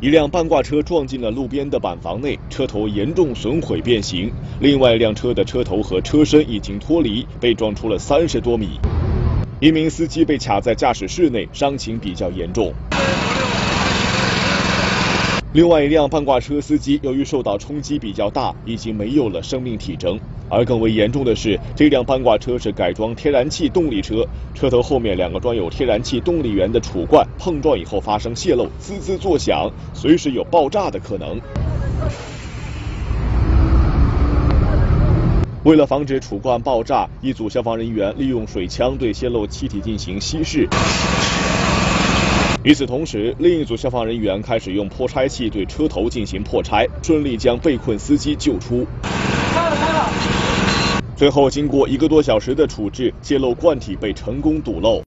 一辆半挂车撞进了路边的板房内，车头严重损毁变形；另外一辆车的车头和车身已经脱离，被撞出了三十多米。一名司机被卡在驾驶室内，伤情比较严重。另外一辆半挂车司机由于受到冲击比较大，已经没有了生命体征。而更为严重的是，这辆半挂车是改装天然气动力车，车头后面两个装有天然气动力源的储罐碰撞以后发生泄漏，滋滋作响，随时有爆炸的可能。为了防止储罐爆炸，一组消防人员利用水枪对泄漏气体进行稀释。与此同时，另一组消防人员开始用破拆器对车头进行破拆，顺利将被困司机救出。开了，开了。最后，经过一个多小时的处置，泄漏罐体被成功堵漏。